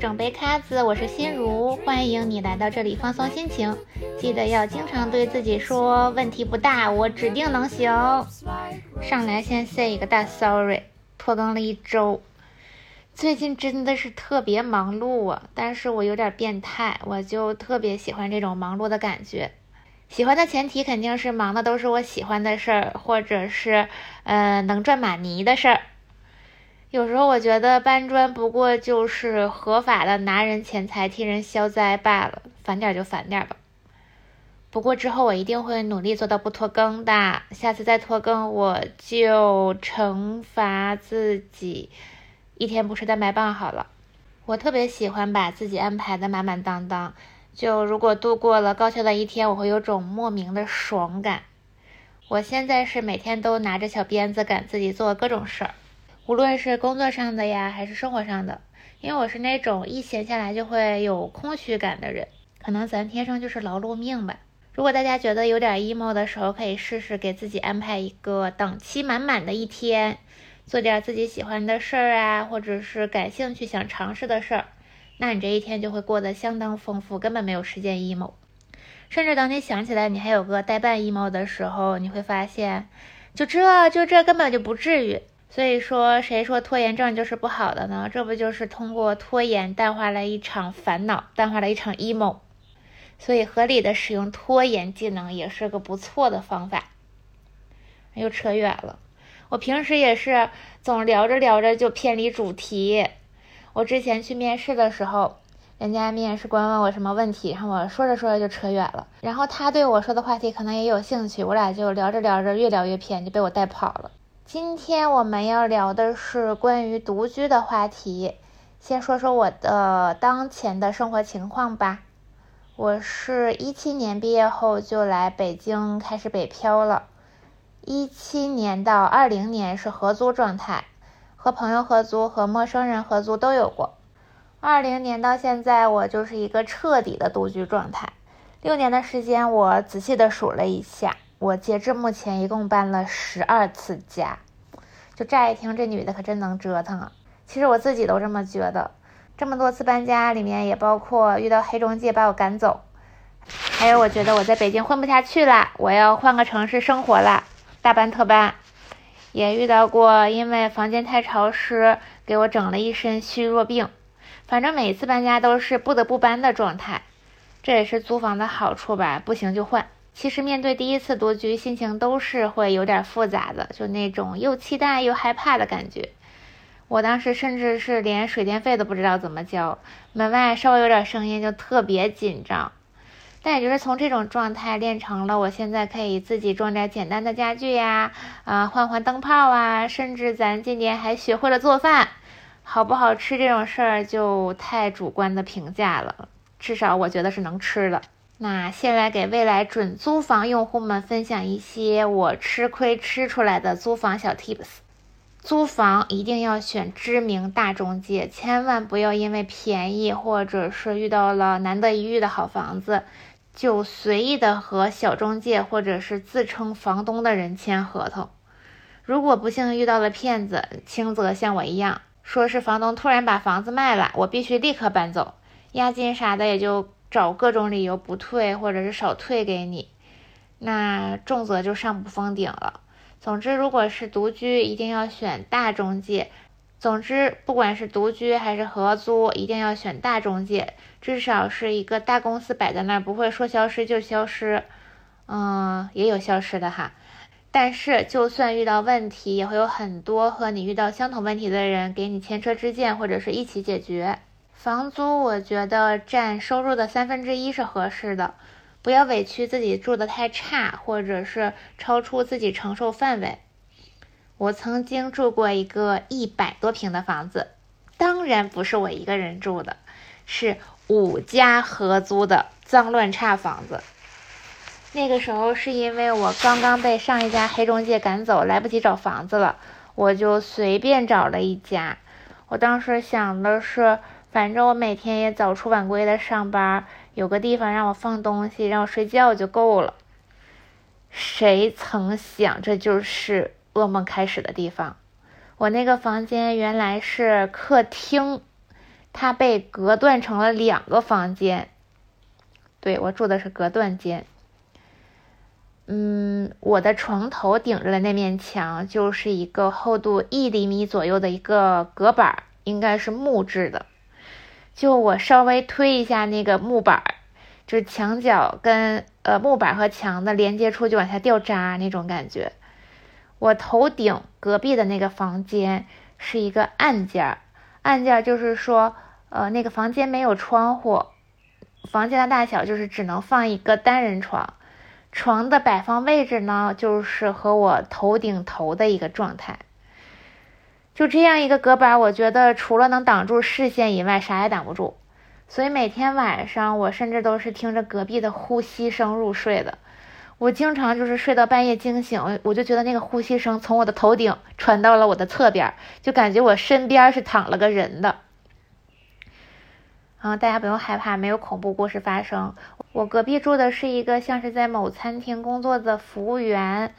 整杯咖子，我是心如，欢迎你来到这里放松心情。记得要经常对自己说，问题不大，我指定能行。上来先 say 一个大 sorry，拖更了一周。最近真的是特别忙碌啊，但是我有点变态，我就特别喜欢这种忙碌的感觉。喜欢的前提肯定是忙的都是我喜欢的事儿，或者是呃能赚马尼的事儿。有时候我觉得搬砖不过就是合法的拿人钱财替人消灾罢了，烦点就烦点吧。不过之后我一定会努力做到不拖更的，下次再拖更我就惩罚自己一天不吃蛋白棒好了。我特别喜欢把自己安排的满满当当，就如果度过了高效的一天，我会有种莫名的爽感。我现在是每天都拿着小鞭子赶自己做各种事儿。无论是工作上的呀，还是生活上的，因为我是那种一闲下来就会有空虚感的人，可能咱天生就是劳碌命吧。如果大家觉得有点 emo 的时候，可以试试给自己安排一个档期满满的一天，做点自己喜欢的事儿啊，或者是感兴趣想尝试的事儿，那你这一天就会过得相当丰富，根本没有时间 emo。甚至等你想起来你还有个代办 emo 的时候，你会发现，就这就这根本就不至于。所以说，谁说拖延症就是不好的呢？这不就是通过拖延淡化了一场烦恼，淡化了一场 emo。所以，合理的使用拖延技能也是个不错的方法。又扯远了，我平时也是总聊着聊着就偏离主题。我之前去面试的时候，人家面试官问我什么问题，然后我说着说着就扯远了，然后他对我说的话题可能也有兴趣，我俩就聊着聊着越聊越偏，就被我带跑了。今天我们要聊的是关于独居的话题。先说说我的当前的生活情况吧。我是一七年毕业后就来北京开始北漂了。一七年到二零年是合租状态，和朋友合租和陌生人合租都有过。二零年到现在，我就是一个彻底的独居状态。六年的时间，我仔细的数了一下。我截至目前一共搬了十二次家，就乍一听这女的可真能折腾啊！其实我自己都这么觉得。这么多次搬家里面也包括遇到黑中介把我赶走，还有我觉得我在北京混不下去了，我要换个城市生活了，大搬特搬。也遇到过因为房间太潮湿给我整了一身虚弱病。反正每次搬家都是不得不搬的状态，这也是租房的好处吧，不行就换。其实面对第一次独居，心情都是会有点复杂的，就那种又期待又害怕的感觉。我当时甚至是连水电费都不知道怎么交，门外稍微有点声音就特别紧张。但也就是从这种状态练成了，我现在可以自己装点简单的家具呀，啊，换换灯泡啊，甚至咱今年还学会了做饭，好不好吃这种事儿就太主观的评价了，至少我觉得是能吃的。那先来给未来准租房用户们分享一些我吃亏吃出来的租房小 tips。租房一定要选知名大中介，千万不要因为便宜或者是遇到了难得一遇的好房子，就随意的和小中介或者是自称房东的人签合同。如果不幸遇到了骗子，轻则像我一样，说是房东突然把房子卖了，我必须立刻搬走，押金啥的也就。找各种理由不退，或者是少退给你，那重则就上不封顶了。总之，如果是独居，一定要选大中介。总之，不管是独居还是合租，一定要选大中介，至少是一个大公司摆在那儿，不会说消失就消失。嗯，也有消失的哈。但是，就算遇到问题，也会有很多和你遇到相同问题的人给你前车之鉴，或者是一起解决。房租我觉得占收入的三分之一是合适的，不要委屈自己住的太差，或者是超出自己承受范围。我曾经住过一个一百多平的房子，当然不是我一个人住的，是五家合租的脏乱差房子。那个时候是因为我刚刚被上一家黑中介赶走，来不及找房子了，我就随便找了一家。我当时想的是。反正我每天也早出晚归的上班，有个地方让我放东西，让我睡觉就够了。谁曾想，这就是噩梦开始的地方。我那个房间原来是客厅，它被隔断成了两个房间。对我住的是隔断间。嗯，我的床头顶着的那面墙就是一个厚度一厘米左右的一个隔板，应该是木质的。就我稍微推一下那个木板儿，就是墙角跟呃木板和墙的连接处就往下掉渣那种感觉。我头顶隔壁的那个房间是一个暗间，暗间就是说。呃，那个房间没有窗户，房间的大小就是只能放一个单人床，床的摆放位置呢，就是和我头顶头的一个状态。就这样一个隔板，我觉得除了能挡住视线以外，啥也挡不住。所以每天晚上，我甚至都是听着隔壁的呼吸声入睡的。我经常就是睡到半夜惊醒，我就觉得那个呼吸声从我的头顶传到了我的侧边，就感觉我身边是躺了个人的。啊，大家不用害怕，没有恐怖故事发生。我隔壁住的是一个像是在某餐厅工作的服务员，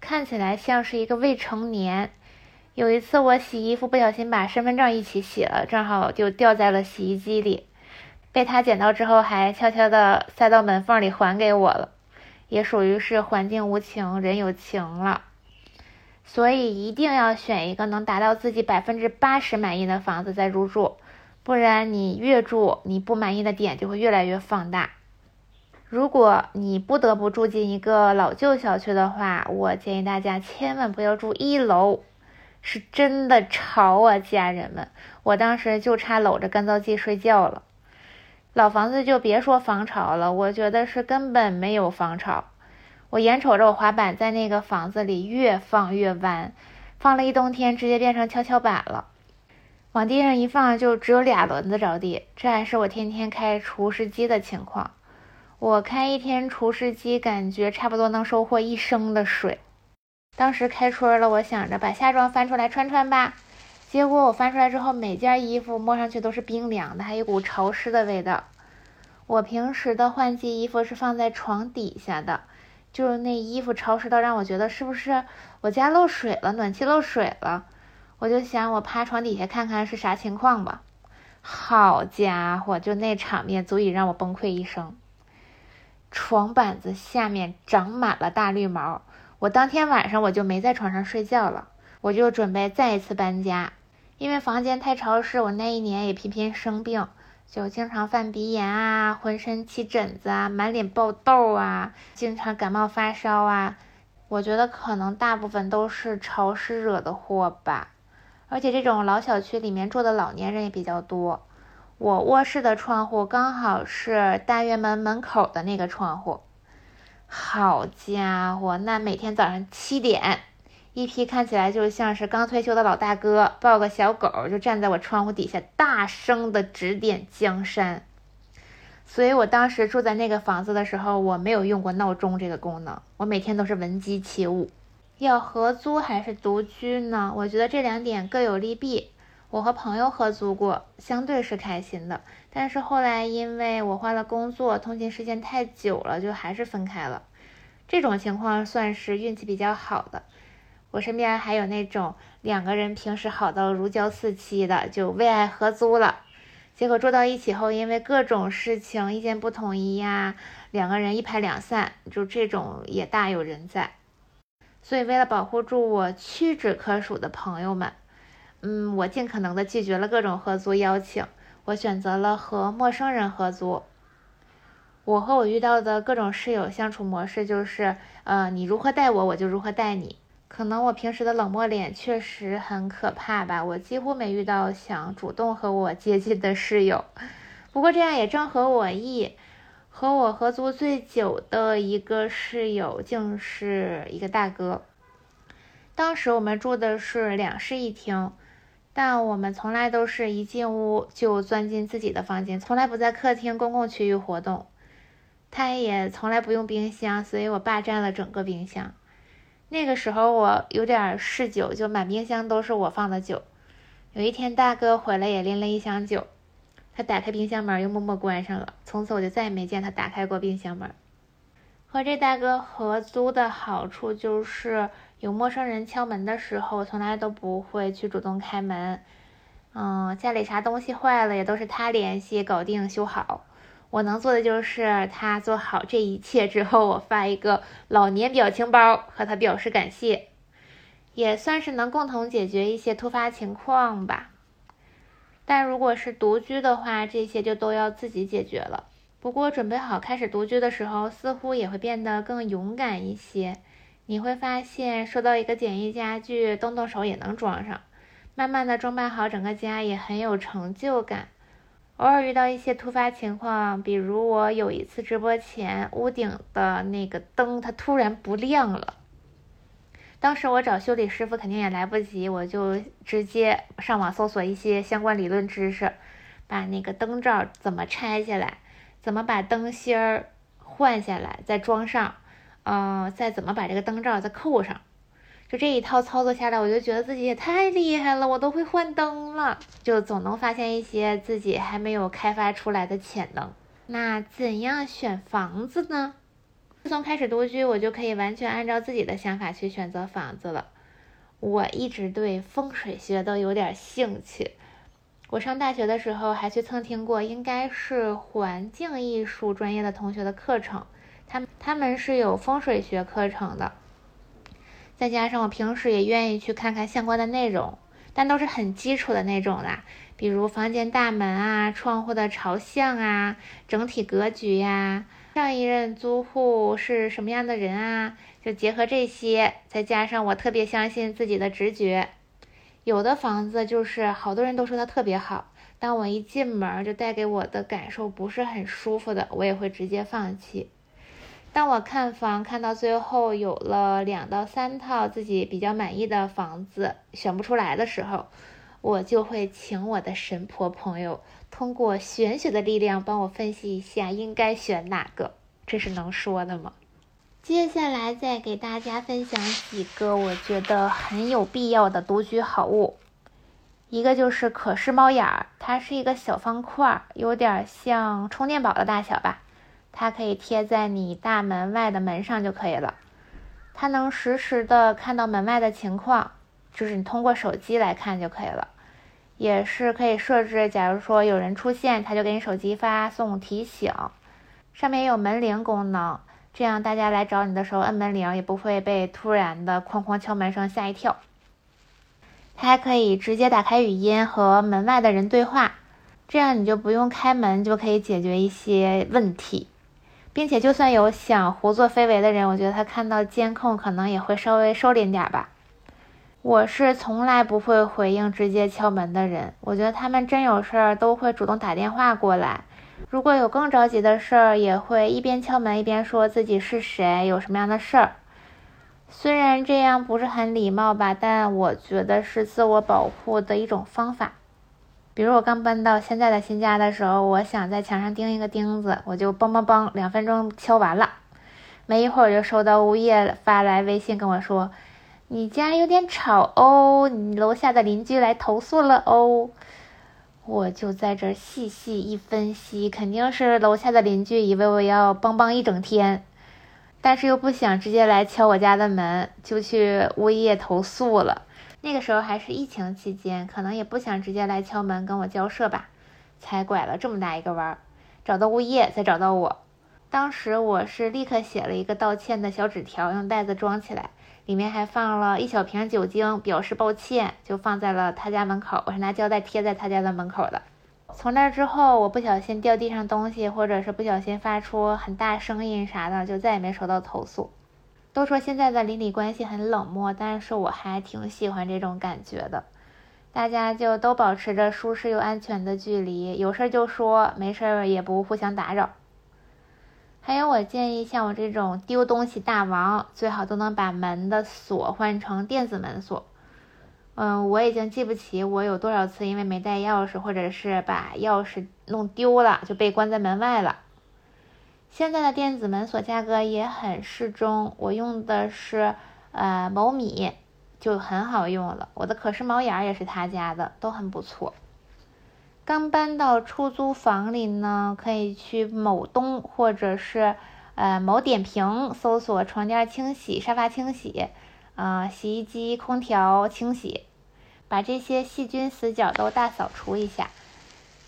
看起来像是一个未成年。有一次我洗衣服不小心把身份证一起洗了，正好就掉在了洗衣机里，被他捡到之后还悄悄的塞到门缝里还给我了，也属于是环境无情人有情了。所以一定要选一个能达到自己百分之八十满意的房子再入住。不然你越住，你不满意的点就会越来越放大。如果你不得不住进一个老旧小区的话，我建议大家千万不要住一楼，是真的潮啊，家人们！我当时就差搂着干燥剂睡觉了。老房子就别说防潮了，我觉得是根本没有防潮。我眼瞅着我滑板在那个房子里越放越弯，放了一冬天，直接变成跷跷板了。往地上一放，就只有俩轮子着地。这还是我天天开除湿机的情况。我开一天除湿机，感觉差不多能收获一升的水。当时开春了，我想着把夏装翻出来穿穿吧。结果我翻出来之后，每件衣服摸上去都是冰凉的，还有一股潮湿的味道。我平时的换季衣服是放在床底下的，就是那衣服潮湿到让我觉得是不是我家漏水了，暖气漏水了。我就想，我趴床底下看看是啥情况吧。好家伙，就那场面足以让我崩溃一生。床板子下面长满了大绿毛，我当天晚上我就没在床上睡觉了，我就准备再一次搬家。因为房间太潮湿，我那一年也频频生病，就经常犯鼻炎啊，浑身起疹子啊，满脸爆痘啊，经常感冒发烧啊。我觉得可能大部分都是潮湿惹的祸吧。而且这种老小区里面住的老年人也比较多。我卧室的窗户刚好是大院门门口的那个窗户。好家伙，那每天早上七点，一批看起来就像是刚退休的老大哥，抱个小狗就站在我窗户底下，大声的指点江山。所以我当时住在那个房子的时候，我没有用过闹钟这个功能，我每天都是闻鸡起舞。要合租还是独居呢？我觉得这两点各有利弊。我和朋友合租过，相对是开心的。但是后来因为我换了工作，通勤时间太久了，就还是分开了。这种情况算是运气比较好的。我身边还有那种两个人平时好到如胶似漆的，就为爱合租了。结果住到一起后，因为各种事情意见不统一呀，两个人一拍两散，就这种也大有人在。所以，为了保护住我屈指可数的朋友们，嗯，我尽可能的拒绝了各种合租邀请。我选择了和陌生人合租。我和我遇到的各种室友相处模式就是，呃，你如何待我，我就如何待你。可能我平时的冷漠脸确实很可怕吧，我几乎没遇到想主动和我接近的室友。不过这样也正合我意。和我合租最久的一个室友，竟是一个大哥。当时我们住的是两室一厅，但我们从来都是一进屋就钻进自己的房间，从来不在客厅公共区域活动。他也从来不用冰箱，所以我霸占了整个冰箱。那个时候我有点嗜酒，就满冰箱都是我放的酒。有一天大哥回来也拎了一箱酒。他打开冰箱门，又默默关上了。从此我就再也没见他打开过冰箱门。和这大哥合租的好处就是，有陌生人敲门的时候，从来都不会去主动开门。嗯，家里啥东西坏了也都是他联系搞定修好。我能做的就是他做好这一切之后，我发一个老年表情包和他表示感谢，也算是能共同解决一些突发情况吧。但如果是独居的话，这些就都要自己解决了。不过准备好开始独居的时候，似乎也会变得更勇敢一些。你会发现，收到一个简易家具，动动手也能装上。慢慢的装扮好整个家，也很有成就感。偶尔遇到一些突发情况，比如我有一次直播前，屋顶的那个灯它突然不亮了。当时我找修理师傅肯定也来不及，我就直接上网搜索一些相关理论知识，把那个灯罩怎么拆下来，怎么把灯芯儿换下来再装上，嗯，再怎么把这个灯罩再扣上。就这一套操作下来，我就觉得自己也太厉害了，我都会换灯了，就总能发现一些自己还没有开发出来的潜能。那怎样选房子呢？自从开始独居，我就可以完全按照自己的想法去选择房子了。我一直对风水学都有点兴趣，我上大学的时候还去蹭听过，应该是环境艺术专业的同学的课程，他们他们是有风水学课程的。再加上我平时也愿意去看看相关的内容，但都是很基础的那种啦，比如房间大门啊、窗户的朝向啊、整体格局呀、上一任租户是什么样的人啊，就结合这些，再加上我特别相信自己的直觉，有的房子就是好多人都说它特别好，当我一进门就带给我的感受不是很舒服的，我也会直接放弃。当我看房看到最后有了两到三套自己比较满意的房子，选不出来的时候，我就会请我的神婆朋友通过玄学的力量帮我分析一下应该选哪个。这是能说的吗？接下来再给大家分享几个我觉得很有必要的独居好物。一个就是可视猫眼儿，它是一个小方块，有点像充电宝的大小吧。它可以贴在你大门外的门上就可以了，它能实时的看到门外的情况，就是你通过手机来看就可以了，也是可以设置，假如说有人出现，它就给你手机发送提醒，上面也有门铃功能，这样大家来找你的时候摁门铃也不会被突然的哐哐敲门声吓一跳。它还可以直接打开语音和门外的人对话，这样你就不用开门就可以解决一些问题。并且，就算有想胡作非为的人，我觉得他看到监控可能也会稍微收敛点吧。我是从来不会回应直接敲门的人，我觉得他们真有事儿都会主动打电话过来。如果有更着急的事儿，也会一边敲门一边说自己是谁，有什么样的事儿。虽然这样不是很礼貌吧，但我觉得是自我保护的一种方法。比如我刚搬到现在的新家的时候，我想在墙上钉一个钉子，我就梆梆梆两分钟敲完了。没一会儿就收到物业发来微信跟我说：“你家有点吵哦，你楼下的邻居来投诉了哦。”我就在这细细一分析，肯定是楼下的邻居以为我要梆梆一整天，但是又不想直接来敲我家的门，就去物业投诉了。那个时候还是疫情期间，可能也不想直接来敲门跟我交涉吧，才拐了这么大一个弯儿，找到物业再找到我。当时我是立刻写了一个道歉的小纸条，用袋子装起来，里面还放了一小瓶酒精，表示抱歉，就放在了他家门口。我是拿胶带贴在他家的门口的。从那之后，我不小心掉地上东西，或者是不小心发出很大声音啥的，就再也没收到投诉。都说现在的邻里关系很冷漠，但是我还挺喜欢这种感觉的。大家就都保持着舒适又安全的距离，有事就说，没事也不互相打扰。还有，我建议像我这种丢东西大王，最好都能把门的锁换成电子门锁。嗯，我已经记不起我有多少次因为没带钥匙，或者是把钥匙弄丢了，就被关在门外了。现在的电子门锁价格也很适中，我用的是呃某米，就很好用了。我的可视猫眼也是他家的，都很不错。刚搬到出租房里呢，可以去某东或者是呃某点评搜索床垫清洗、沙发清洗，啊洗衣机、空调清洗，把这些细菌死角都大扫除一下。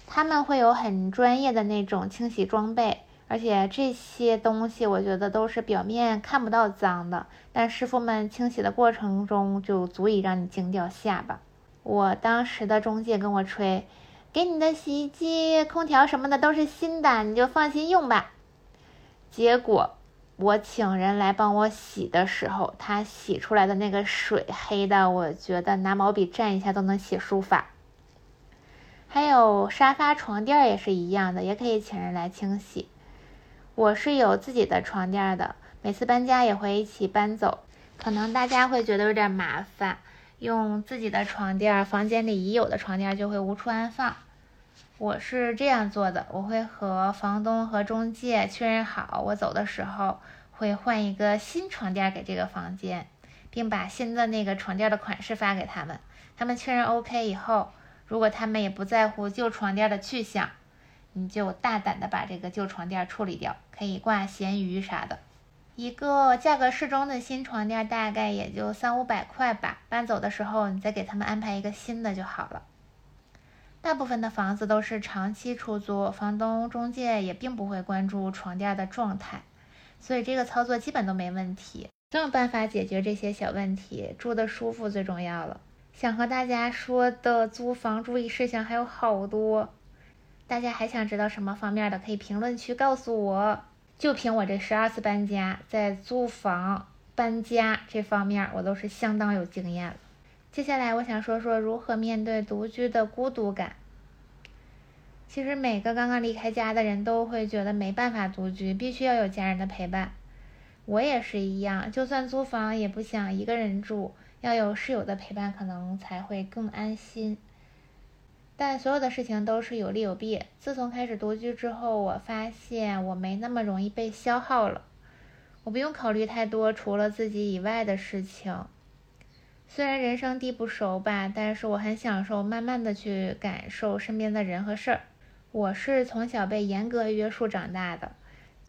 他们会有很专业的那种清洗装备，而且这些东西我觉得都是表面看不到脏的，但师傅们清洗的过程中就足以让你惊掉下巴。我当时的中介跟我吹，给你的洗衣机、空调什么的都是新的，你就放心用吧。结果我请人来帮我洗的时候，他洗出来的那个水黑的，我觉得拿毛笔蘸一下都能写书法。还有沙发、床垫也是一样的，也可以请人来清洗。我是有自己的床垫的，每次搬家也会一起搬走。可能大家会觉得有点麻烦。用自己的床垫，房间里已有的床垫就会无处安放。我是这样做的，我会和房东和中介确认好，我走的时候会换一个新床垫给这个房间，并把新的那个床垫的款式发给他们。他们确认 OK 以后，如果他们也不在乎旧床垫的去向，你就大胆的把这个旧床垫处理掉，可以挂咸鱼啥的。一个价格适中的新床垫大概也就三五百块吧，搬走的时候你再给他们安排一个新的就好了。大部分的房子都是长期出租，房东中介也并不会关注床垫的状态，所以这个操作基本都没问题。总有办法解决这些小问题，住的舒服最重要了。想和大家说的租房注意事项还有好多，大家还想知道什么方面的，可以评论区告诉我。就凭我这十二次搬家，在租房搬家这方面，我都是相当有经验了。接下来，我想说说如何面对独居的孤独感。其实，每个刚刚离开家的人都会觉得没办法独居，必须要有家人的陪伴。我也是一样，就算租房也不想一个人住，要有室友的陪伴，可能才会更安心。但所有的事情都是有利有弊。自从开始独居之后，我发现我没那么容易被消耗了。我不用考虑太多除了自己以外的事情。虽然人生地不熟吧，但是我很享受慢慢的去感受身边的人和事儿。我是从小被严格约束长大的，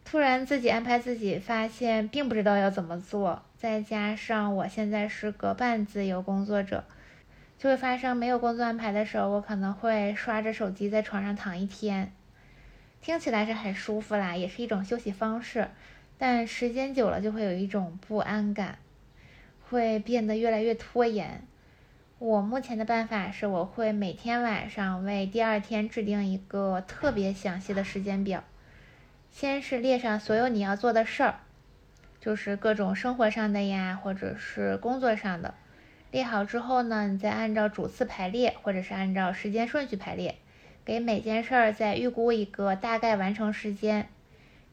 突然自己安排自己，发现并不知道要怎么做。再加上我现在是个半自由工作者。就会发生没有工作安排的时候，我可能会刷着手机在床上躺一天，听起来是很舒服啦，也是一种休息方式。但时间久了就会有一种不安感，会变得越来越拖延。我目前的办法是，我会每天晚上为第二天制定一个特别详细的时间表，先是列上所有你要做的事儿，就是各种生活上的呀，或者是工作上的。列好之后呢，你再按照主次排列，或者是按照时间顺序排列，给每件事儿再预估一个大概完成时间。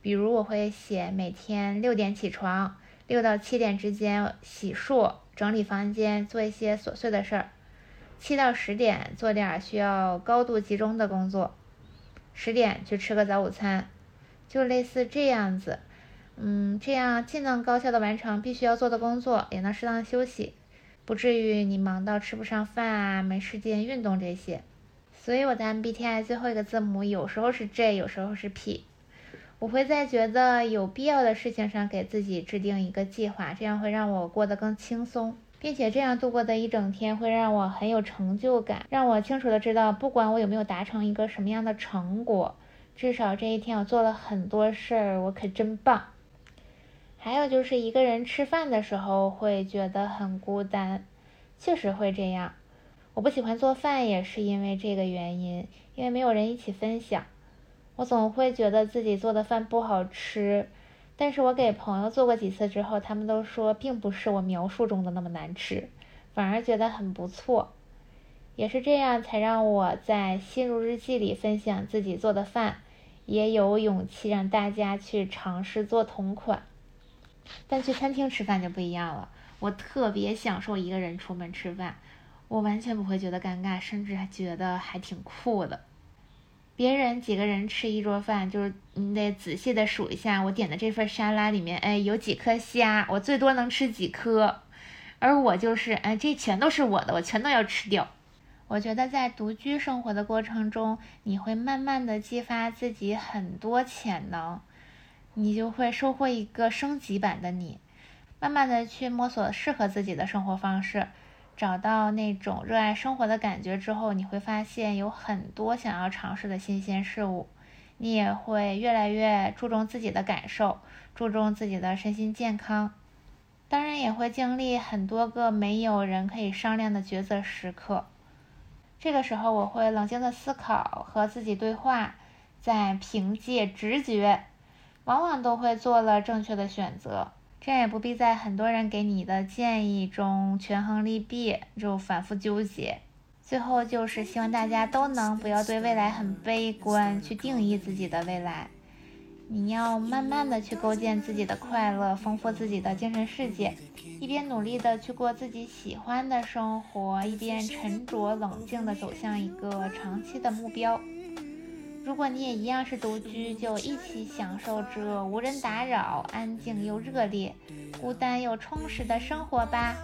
比如我会写每天六点起床，六到七点之间洗漱、整理房间，做一些琐碎的事儿；七到十点做点需要高度集中的工作；十点去吃个早午餐，就类似这样子。嗯，这样既能高效的完成必须要做的工作，也能适当休息。不至于你忙到吃不上饭啊，没时间运动这些。所以我的 MBTI 最后一个字母有时候是 J，有时候是 P。我会在觉得有必要的事情上给自己制定一个计划，这样会让我过得更轻松，并且这样度过的一整天会让我很有成就感，让我清楚的知道，不管我有没有达成一个什么样的成果，至少这一天我做了很多事儿，我可真棒。还有就是一个人吃饭的时候会觉得很孤单，确实会这样。我不喜欢做饭也是因为这个原因，因为没有人一起分享。我总会觉得自己做的饭不好吃，但是我给朋友做过几次之后，他们都说并不是我描述中的那么难吃，反而觉得很不错。也是这样才让我在心如日记里分享自己做的饭，也有勇气让大家去尝试做同款。但去餐厅吃饭就不一样了，我特别享受一个人出门吃饭，我完全不会觉得尴尬，甚至还觉得还挺酷的。别人几个人吃一桌饭，就是你得仔细的数一下，我点的这份沙拉里面，哎，有几颗虾，我最多能吃几颗，而我就是，哎，这全都是我的，我全都要吃掉。我觉得在独居生活的过程中，你会慢慢的激发自己很多潜能。你就会收获一个升级版的你，慢慢的去摸索适合自己的生活方式，找到那种热爱生活的感觉之后，你会发现有很多想要尝试的新鲜事物，你也会越来越注重自己的感受，注重自己的身心健康。当然也会经历很多个没有人可以商量的抉择时刻。这个时候，我会冷静的思考，和自己对话，在凭借直觉，往往都会做了正确的选择。这样也不必在很多人给你的建议中权衡利弊，就反复纠结。最后就是希望大家都能不要对未来很悲观，去定义自己的未来。你要慢慢的去构建自己的快乐，丰富自己的精神世界，一边努力的去过自己喜欢的生活，一边沉着冷静的走向一个长期的目标。如果你也一样是独居，就一起享受这无人打扰、安静又热烈、孤单又充实的生活吧。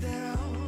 down